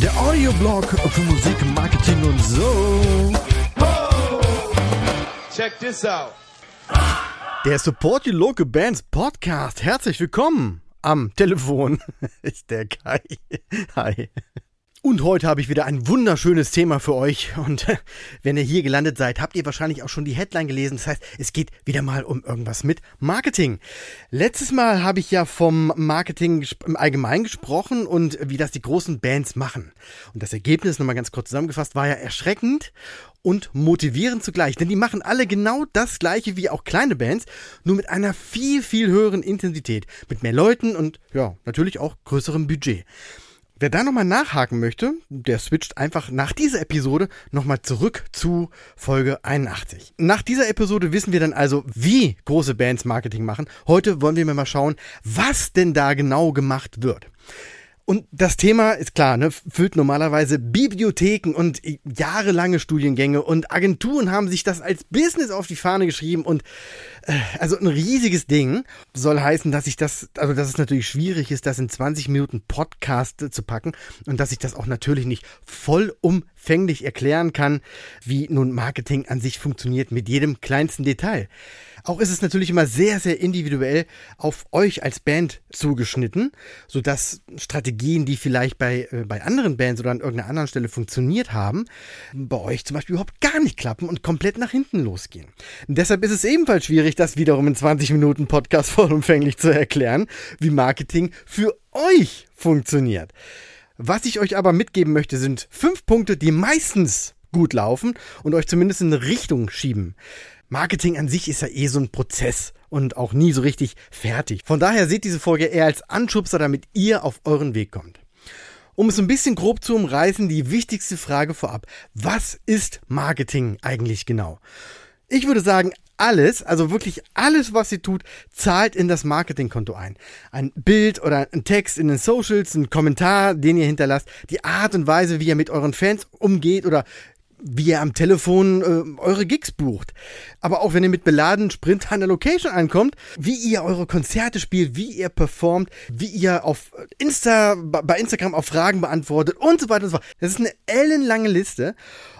Der Audioblog für Musik, Marketing und so. Check this out. Der Support Your Local Bands Podcast. Herzlich willkommen am Telefon. Ist der Kai. Hi. Und heute habe ich wieder ein wunderschönes Thema für euch. Und wenn ihr hier gelandet seid, habt ihr wahrscheinlich auch schon die Headline gelesen. Das heißt, es geht wieder mal um irgendwas mit Marketing. Letztes Mal habe ich ja vom Marketing im Allgemeinen gesprochen und wie das die großen Bands machen. Und das Ergebnis, nochmal ganz kurz zusammengefasst, war ja erschreckend und motivierend zugleich. Denn die machen alle genau das gleiche wie auch kleine Bands, nur mit einer viel, viel höheren Intensität. Mit mehr Leuten und ja, natürlich auch größerem Budget. Wer da nochmal nachhaken möchte, der switcht einfach nach dieser Episode nochmal zurück zu Folge 81. Nach dieser Episode wissen wir dann also, wie große Bands Marketing machen. Heute wollen wir mal schauen, was denn da genau gemacht wird. Und das Thema ist klar, ne, füllt normalerweise Bibliotheken und jahrelange Studiengänge und Agenturen haben sich das als Business auf die Fahne geschrieben und äh, also ein riesiges Ding soll heißen, dass ich das, also dass es natürlich schwierig ist, das in 20 Minuten Podcast zu packen und dass ich das auch natürlich nicht vollumfänglich erklären kann, wie nun Marketing an sich funktioniert mit jedem kleinsten Detail. Auch ist es natürlich immer sehr, sehr individuell auf euch als Band zugeschnitten, sodass Strategien, die vielleicht bei, äh, bei anderen Bands oder an irgendeiner anderen Stelle funktioniert haben, bei euch zum Beispiel überhaupt gar nicht klappen und komplett nach hinten losgehen. Deshalb ist es ebenfalls schwierig, das wiederum in 20 Minuten Podcast vollumfänglich zu erklären, wie Marketing für euch funktioniert. Was ich euch aber mitgeben möchte, sind fünf Punkte, die meistens gut laufen und euch zumindest in eine Richtung schieben. Marketing an sich ist ja eh so ein Prozess und auch nie so richtig fertig. Von daher seht diese Folge eher als Anschubser, damit ihr auf euren Weg kommt. Um es ein bisschen grob zu umreißen, die wichtigste Frage vorab. Was ist Marketing eigentlich genau? Ich würde sagen, alles, also wirklich alles, was ihr tut, zahlt in das Marketingkonto ein. Ein Bild oder ein Text in den Socials, ein Kommentar, den ihr hinterlasst, die Art und Weise, wie ihr mit euren Fans umgeht oder wie ihr am Telefon äh, eure Gigs bucht. Aber auch wenn ihr mit beladenen Sprint an der Location ankommt, wie ihr eure Konzerte spielt, wie ihr performt, wie ihr auf Insta, bei Instagram auf Fragen beantwortet und so weiter und so fort. Das ist eine ellenlange Liste.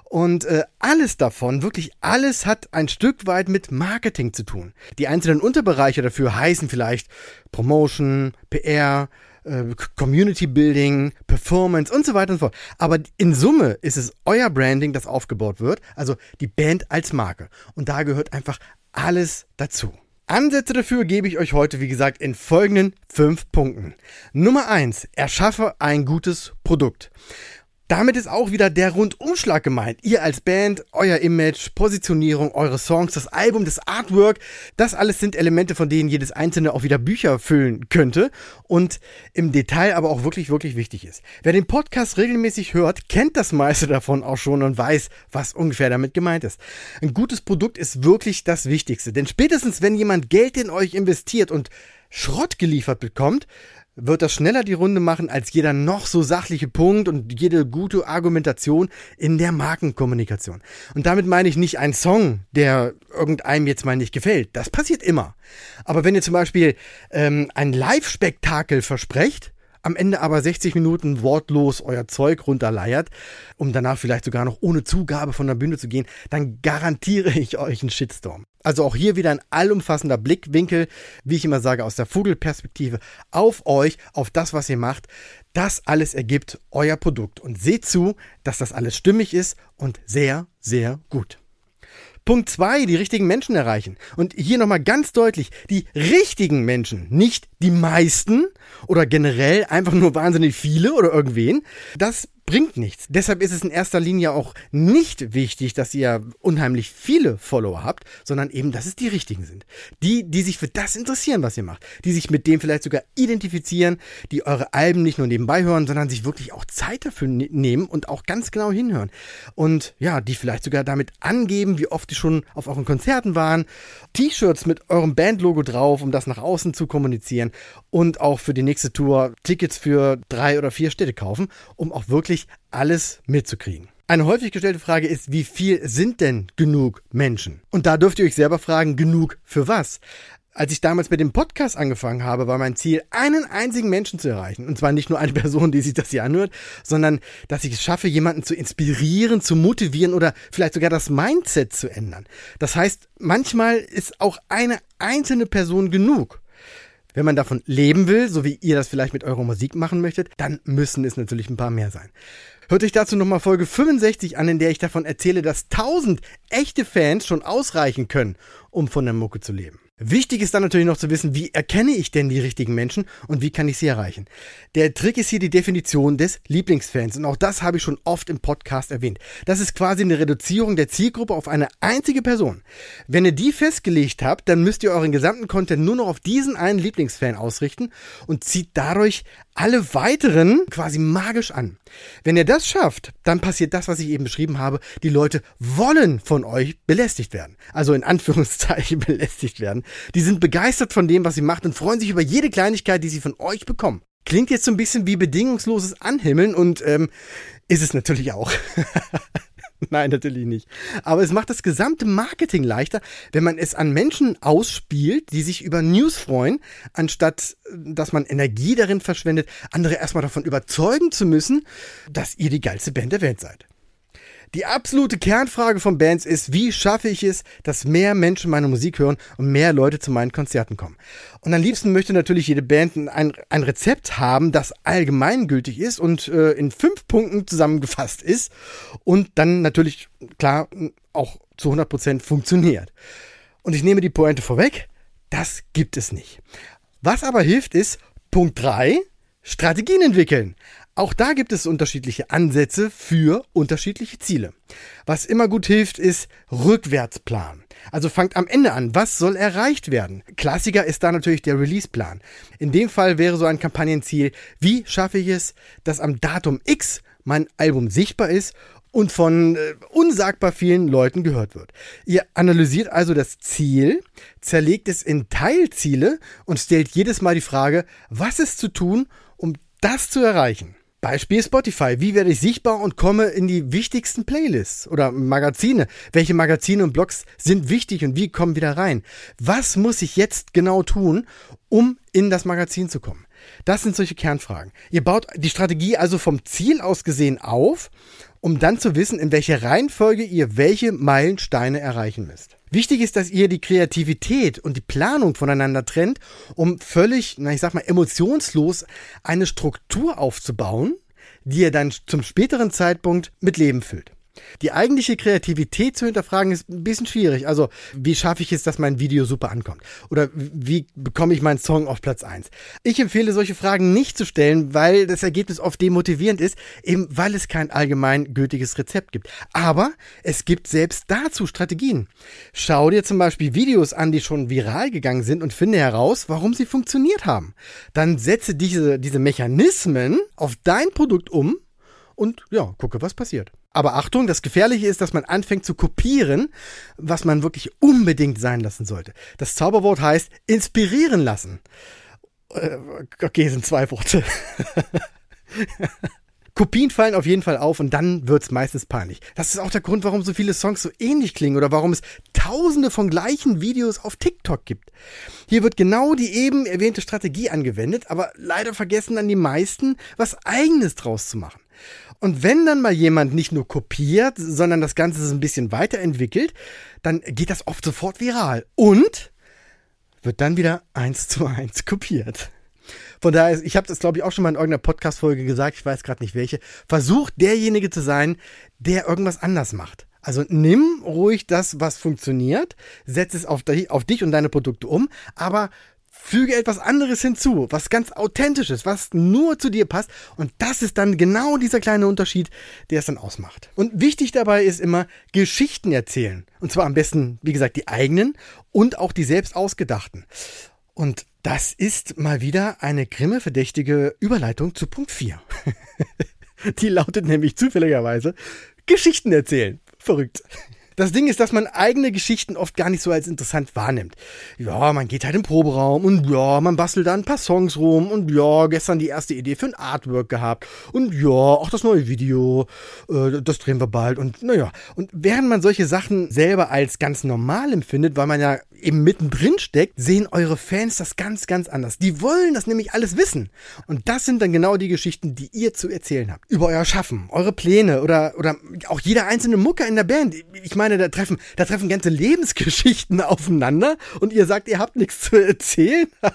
Und äh, alles davon, wirklich alles hat ein Stück weit mit Marketing zu tun. Die einzelnen Unterbereiche dafür heißen vielleicht Promotion, PR, äh, Community Building, Performance und so weiter und so fort. Aber in Summe ist es euer Branding, das aufgebaut wird, also die Band als Marke. Und da gehört einfach alles dazu. Ansätze dafür gebe ich euch heute, wie gesagt, in folgenden fünf Punkten. Nummer eins: Erschaffe ein gutes Produkt. Damit ist auch wieder der Rundumschlag gemeint. Ihr als Band, euer Image, Positionierung, eure Songs, das Album, das Artwork, das alles sind Elemente, von denen jedes einzelne auch wieder Bücher füllen könnte und im Detail aber auch wirklich, wirklich wichtig ist. Wer den Podcast regelmäßig hört, kennt das meiste davon auch schon und weiß, was ungefähr damit gemeint ist. Ein gutes Produkt ist wirklich das Wichtigste, denn spätestens wenn jemand Geld in euch investiert und Schrott geliefert bekommt, wird das schneller die Runde machen als jeder noch so sachliche Punkt und jede gute Argumentation in der Markenkommunikation. Und damit meine ich nicht einen Song, der irgendeinem jetzt mal nicht gefällt. Das passiert immer. Aber wenn ihr zum Beispiel ähm, ein Live-Spektakel versprecht, am Ende aber 60 Minuten wortlos euer Zeug runterleiert, um danach vielleicht sogar noch ohne Zugabe von der Bühne zu gehen, dann garantiere ich euch einen Shitstorm. Also auch hier wieder ein allumfassender Blickwinkel, wie ich immer sage, aus der Vogelperspektive auf euch, auf das, was ihr macht. Das alles ergibt euer Produkt und seht zu, dass das alles stimmig ist und sehr, sehr gut. Punkt zwei: die richtigen Menschen erreichen. Und hier nochmal ganz deutlich, die richtigen Menschen, nicht die meisten oder generell einfach nur wahnsinnig viele oder irgendwen. Das bringt nichts. Deshalb ist es in erster Linie auch nicht wichtig, dass ihr unheimlich viele Follower habt, sondern eben, dass es die richtigen sind. Die, die sich für das interessieren, was ihr macht. Die sich mit dem vielleicht sogar identifizieren, die eure Alben nicht nur nebenbei hören, sondern sich wirklich auch Zeit dafür ne nehmen und auch ganz genau hinhören. Und ja, die vielleicht sogar damit angeben, wie oft die schon auf euren Konzerten waren. T-Shirts mit eurem Bandlogo drauf, um das nach außen zu kommunizieren. Und auch für die nächste Tour Tickets für drei oder vier Städte kaufen, um auch wirklich alles mitzukriegen. Eine häufig gestellte Frage ist, wie viel sind denn genug Menschen? Und da dürft ihr euch selber fragen, genug für was? Als ich damals mit dem Podcast angefangen habe, war mein Ziel, einen einzigen Menschen zu erreichen. Und zwar nicht nur eine Person, die sich das hier anhört, sondern dass ich es schaffe, jemanden zu inspirieren, zu motivieren oder vielleicht sogar das Mindset zu ändern. Das heißt, manchmal ist auch eine einzelne Person genug. Wenn man davon leben will, so wie ihr das vielleicht mit eurer Musik machen möchtet, dann müssen es natürlich ein paar mehr sein. Hört euch dazu nochmal Folge 65 an, in der ich davon erzähle, dass 1000 echte Fans schon ausreichen können, um von der Mucke zu leben. Wichtig ist dann natürlich noch zu wissen, wie erkenne ich denn die richtigen Menschen und wie kann ich sie erreichen. Der Trick ist hier die Definition des Lieblingsfans und auch das habe ich schon oft im Podcast erwähnt. Das ist quasi eine Reduzierung der Zielgruppe auf eine einzige Person. Wenn ihr die festgelegt habt, dann müsst ihr euren gesamten Content nur noch auf diesen einen Lieblingsfan ausrichten und zieht dadurch alle weiteren quasi magisch an. Wenn ihr das schafft, dann passiert das, was ich eben beschrieben habe. Die Leute wollen von euch belästigt werden. Also in Anführungszeichen belästigt werden. Die sind begeistert von dem, was sie macht und freuen sich über jede Kleinigkeit, die sie von euch bekommen. Klingt jetzt so ein bisschen wie bedingungsloses Anhimmeln und ähm, ist es natürlich auch. Nein, natürlich nicht. Aber es macht das gesamte Marketing leichter, wenn man es an Menschen ausspielt, die sich über News freuen, anstatt dass man Energie darin verschwendet, andere erstmal davon überzeugen zu müssen, dass ihr die geilste Band der Welt seid. Die absolute Kernfrage von Bands ist, wie schaffe ich es, dass mehr Menschen meine Musik hören und mehr Leute zu meinen Konzerten kommen. Und am liebsten möchte natürlich jede Band ein, ein Rezept haben, das allgemeingültig ist und äh, in fünf Punkten zusammengefasst ist und dann natürlich, klar, auch zu 100 Prozent funktioniert. Und ich nehme die Pointe vorweg, das gibt es nicht. Was aber hilft ist, Punkt drei Strategien entwickeln. Auch da gibt es unterschiedliche Ansätze für unterschiedliche Ziele. Was immer gut hilft, ist Rückwärtsplan. Also fangt am Ende an. Was soll erreicht werden? Klassiker ist da natürlich der Releaseplan. In dem Fall wäre so ein Kampagnenziel, wie schaffe ich es, dass am Datum X mein Album sichtbar ist und von äh, unsagbar vielen Leuten gehört wird. Ihr analysiert also das Ziel, zerlegt es in Teilziele und stellt jedes Mal die Frage, was ist zu tun, um das zu erreichen. Beispiel Spotify. Wie werde ich sichtbar und komme in die wichtigsten Playlists oder Magazine? Welche Magazine und Blogs sind wichtig und wie kommen wieder rein? Was muss ich jetzt genau tun, um in das Magazin zu kommen? Das sind solche Kernfragen. Ihr baut die Strategie also vom Ziel aus gesehen auf, um dann zu wissen, in welcher Reihenfolge ihr welche Meilensteine erreichen müsst. Wichtig ist, dass ihr die Kreativität und die Planung voneinander trennt, um völlig, na ich sag mal, emotionslos eine Struktur aufzubauen, die ihr dann zum späteren Zeitpunkt mit Leben füllt. Die eigentliche Kreativität zu hinterfragen ist ein bisschen schwierig. Also, wie schaffe ich es, dass mein Video super ankommt? Oder wie bekomme ich meinen Song auf Platz 1? Ich empfehle solche Fragen nicht zu stellen, weil das Ergebnis oft demotivierend ist, eben weil es kein allgemein gültiges Rezept gibt. Aber es gibt selbst dazu Strategien. Schau dir zum Beispiel Videos an, die schon viral gegangen sind und finde heraus, warum sie funktioniert haben. Dann setze diese, diese Mechanismen auf dein Produkt um und ja, gucke, was passiert. Aber Achtung, das Gefährliche ist, dass man anfängt zu kopieren, was man wirklich unbedingt sein lassen sollte. Das Zauberwort heißt inspirieren lassen. Äh, okay, sind zwei Worte. Kopien fallen auf jeden Fall auf und dann wird's meistens peinlich. Das ist auch der Grund, warum so viele Songs so ähnlich klingen oder warum es tausende von gleichen Videos auf TikTok gibt. Hier wird genau die eben erwähnte Strategie angewendet, aber leider vergessen dann die meisten, was eigenes draus zu machen. Und wenn dann mal jemand nicht nur kopiert, sondern das Ganze so ein bisschen weiterentwickelt, dann geht das oft sofort viral und wird dann wieder eins zu eins kopiert. Von daher, ich habe das glaube ich auch schon mal in irgendeiner Podcast-Folge gesagt, ich weiß gerade nicht welche. Versucht derjenige zu sein, der irgendwas anders macht. Also nimm ruhig das, was funktioniert, setz es auf, auf dich und deine Produkte um, aber füge etwas anderes hinzu, was ganz authentisches, was nur zu dir passt. Und das ist dann genau dieser kleine Unterschied, der es dann ausmacht. Und wichtig dabei ist immer Geschichten erzählen. Und zwar am besten, wie gesagt, die eigenen und auch die selbst ausgedachten. Und das ist mal wieder eine grimme verdächtige Überleitung zu Punkt 4. die lautet nämlich zufälligerweise Geschichten erzählen. Verrückt. Das Ding ist, dass man eigene Geschichten oft gar nicht so als interessant wahrnimmt. Ja, man geht halt im Proberaum und ja, man bastelt da ein paar Songs rum und ja, gestern die erste Idee für ein Artwork gehabt und ja, auch das neue Video, äh, das drehen wir bald und naja. Und während man solche Sachen selber als ganz normal empfindet, weil man ja eben mittendrin steckt, sehen eure Fans das ganz, ganz anders. Die wollen das nämlich alles wissen. Und das sind dann genau die Geschichten, die ihr zu erzählen habt. Über euer Schaffen, eure Pläne oder, oder auch jeder einzelne Mucker in der Band. Ich meine, da treffen, da treffen ganze Lebensgeschichten aufeinander und ihr sagt, ihr habt nichts zu erzählen.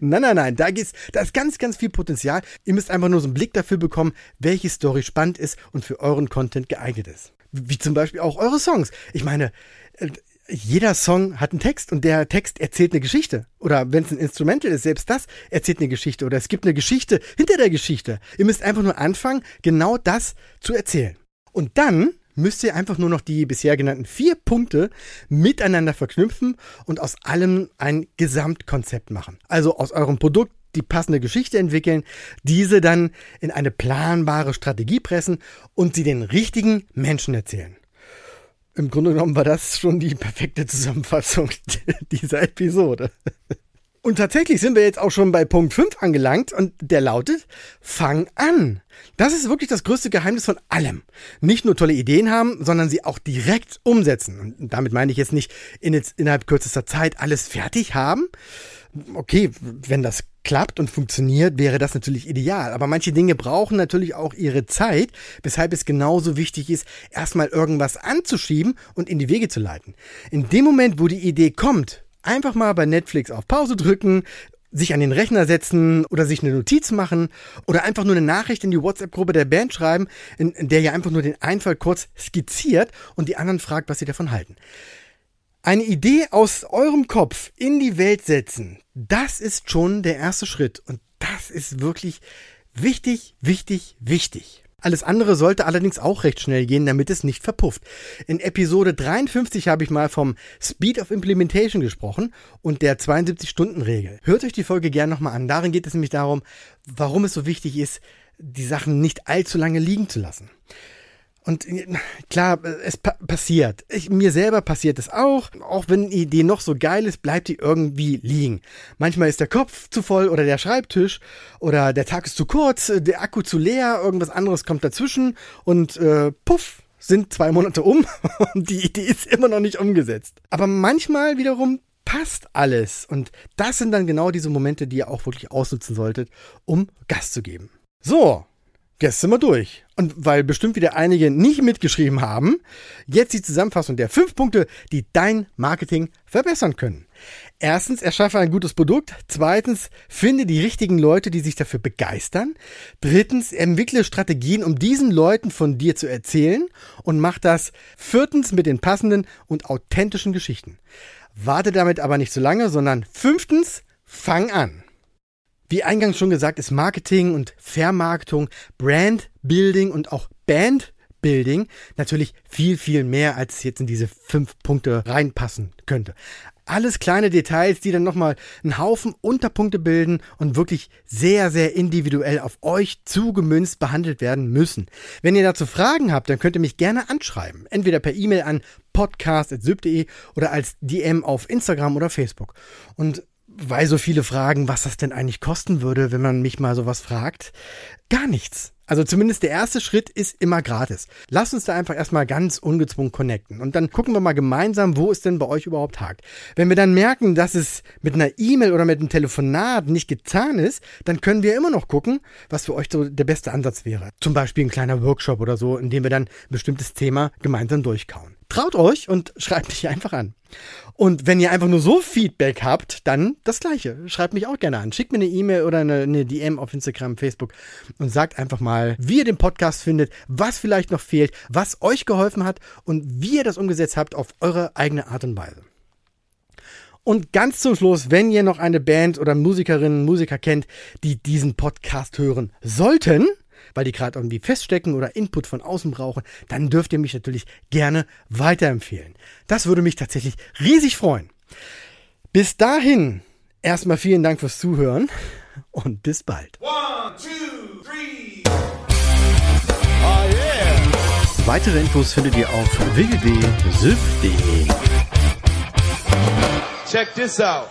Nein, nein, nein, da geht's, da ist ganz, ganz viel Potenzial. Ihr müsst einfach nur so einen Blick dafür bekommen, welche Story spannend ist und für euren Content geeignet ist. Wie zum Beispiel auch eure Songs. Ich meine, äh, jeder Song hat einen Text und der Text erzählt eine Geschichte. Oder wenn es ein Instrumental ist, selbst das erzählt eine Geschichte. Oder es gibt eine Geschichte hinter der Geschichte. Ihr müsst einfach nur anfangen, genau das zu erzählen. Und dann müsst ihr einfach nur noch die bisher genannten vier Punkte miteinander verknüpfen und aus allem ein Gesamtkonzept machen. Also aus eurem Produkt die passende Geschichte entwickeln, diese dann in eine planbare Strategie pressen und sie den richtigen Menschen erzählen. Im Grunde genommen war das schon die perfekte Zusammenfassung dieser Episode. Und tatsächlich sind wir jetzt auch schon bei Punkt 5 angelangt und der lautet, fang an. Das ist wirklich das größte Geheimnis von allem. Nicht nur tolle Ideen haben, sondern sie auch direkt umsetzen. Und damit meine ich jetzt nicht in, innerhalb kürzester Zeit alles fertig haben. Okay, wenn das klappt und funktioniert, wäre das natürlich ideal. Aber manche Dinge brauchen natürlich auch ihre Zeit, weshalb es genauso wichtig ist, erstmal irgendwas anzuschieben und in die Wege zu leiten. In dem Moment, wo die Idee kommt, Einfach mal bei Netflix auf Pause drücken, sich an den Rechner setzen oder sich eine Notiz machen oder einfach nur eine Nachricht in die WhatsApp-Gruppe der Band schreiben, in, der ihr einfach nur den Einfall kurz skizziert und die anderen fragt, was sie davon halten. Eine Idee aus eurem Kopf in die Welt setzen, das ist schon der erste Schritt und das ist wirklich wichtig, wichtig, wichtig. Alles andere sollte allerdings auch recht schnell gehen, damit es nicht verpufft. In Episode 53 habe ich mal vom Speed of Implementation gesprochen und der 72-Stunden-Regel. Hört euch die Folge gerne nochmal an. Darin geht es nämlich darum, warum es so wichtig ist, die Sachen nicht allzu lange liegen zu lassen. Und äh, klar, es pa passiert. Ich, mir selber passiert es auch. Auch wenn die Idee noch so geil ist, bleibt die irgendwie liegen. Manchmal ist der Kopf zu voll oder der Schreibtisch oder der Tag ist zu kurz, der Akku zu leer, irgendwas anderes kommt dazwischen und äh, puff, sind zwei Monate um und die Idee ist immer noch nicht umgesetzt. Aber manchmal wiederum passt alles. Und das sind dann genau diese Momente, die ihr auch wirklich ausnutzen solltet, um Gas zu geben. So, Jetzt wir durch. Und weil bestimmt wieder einige nicht mitgeschrieben haben, jetzt die Zusammenfassung der fünf Punkte, die dein Marketing verbessern können. Erstens, erschaffe ein gutes Produkt. Zweitens, finde die richtigen Leute, die sich dafür begeistern. Drittens, entwickle Strategien, um diesen Leuten von dir zu erzählen und mach das viertens mit den passenden und authentischen Geschichten. Warte damit aber nicht so lange, sondern fünftens, fang an. Wie eingangs schon gesagt, ist Marketing und Vermarktung, Brandbuilding und auch Bandbuilding natürlich viel, viel mehr, als jetzt in diese fünf Punkte reinpassen könnte. Alles kleine Details, die dann nochmal einen Haufen Unterpunkte bilden und wirklich sehr, sehr individuell auf euch zugemünzt behandelt werden müssen. Wenn ihr dazu Fragen habt, dann könnt ihr mich gerne anschreiben. Entweder per E-Mail an podcast.syb.de oder als DM auf Instagram oder Facebook. Und weil so viele fragen, was das denn eigentlich kosten würde, wenn man mich mal sowas fragt. Gar nichts. Also zumindest der erste Schritt ist immer gratis. Lasst uns da einfach erstmal ganz ungezwungen connecten. Und dann gucken wir mal gemeinsam, wo es denn bei euch überhaupt hakt. Wenn wir dann merken, dass es mit einer E-Mail oder mit einem Telefonat nicht getan ist, dann können wir immer noch gucken, was für euch so der beste Ansatz wäre. Zum Beispiel ein kleiner Workshop oder so, in dem wir dann ein bestimmtes Thema gemeinsam durchkauen. Traut euch und schreibt mich einfach an. Und wenn ihr einfach nur so Feedback habt, dann das gleiche. Schreibt mich auch gerne an. Schickt mir eine E-Mail oder eine, eine, DM auf Instagram, Facebook und sagt einfach mal, wie ihr den Podcast findet, was vielleicht noch fehlt, was euch geholfen hat und wie ihr das umgesetzt habt auf eure eigene Art und Weise. Und ganz zum Schluss, wenn ihr noch eine Band oder Musikerinnen, Musiker kennt, die diesen Podcast hören sollten, weil die gerade irgendwie feststecken oder Input von außen brauchen, dann dürft ihr mich natürlich gerne weiterempfehlen. Das würde mich tatsächlich riesig freuen. Bis dahin, erstmal vielen Dank fürs Zuhören und bis bald. One, two, three. Weitere Infos findet ihr auf www.syf.de. Check this out.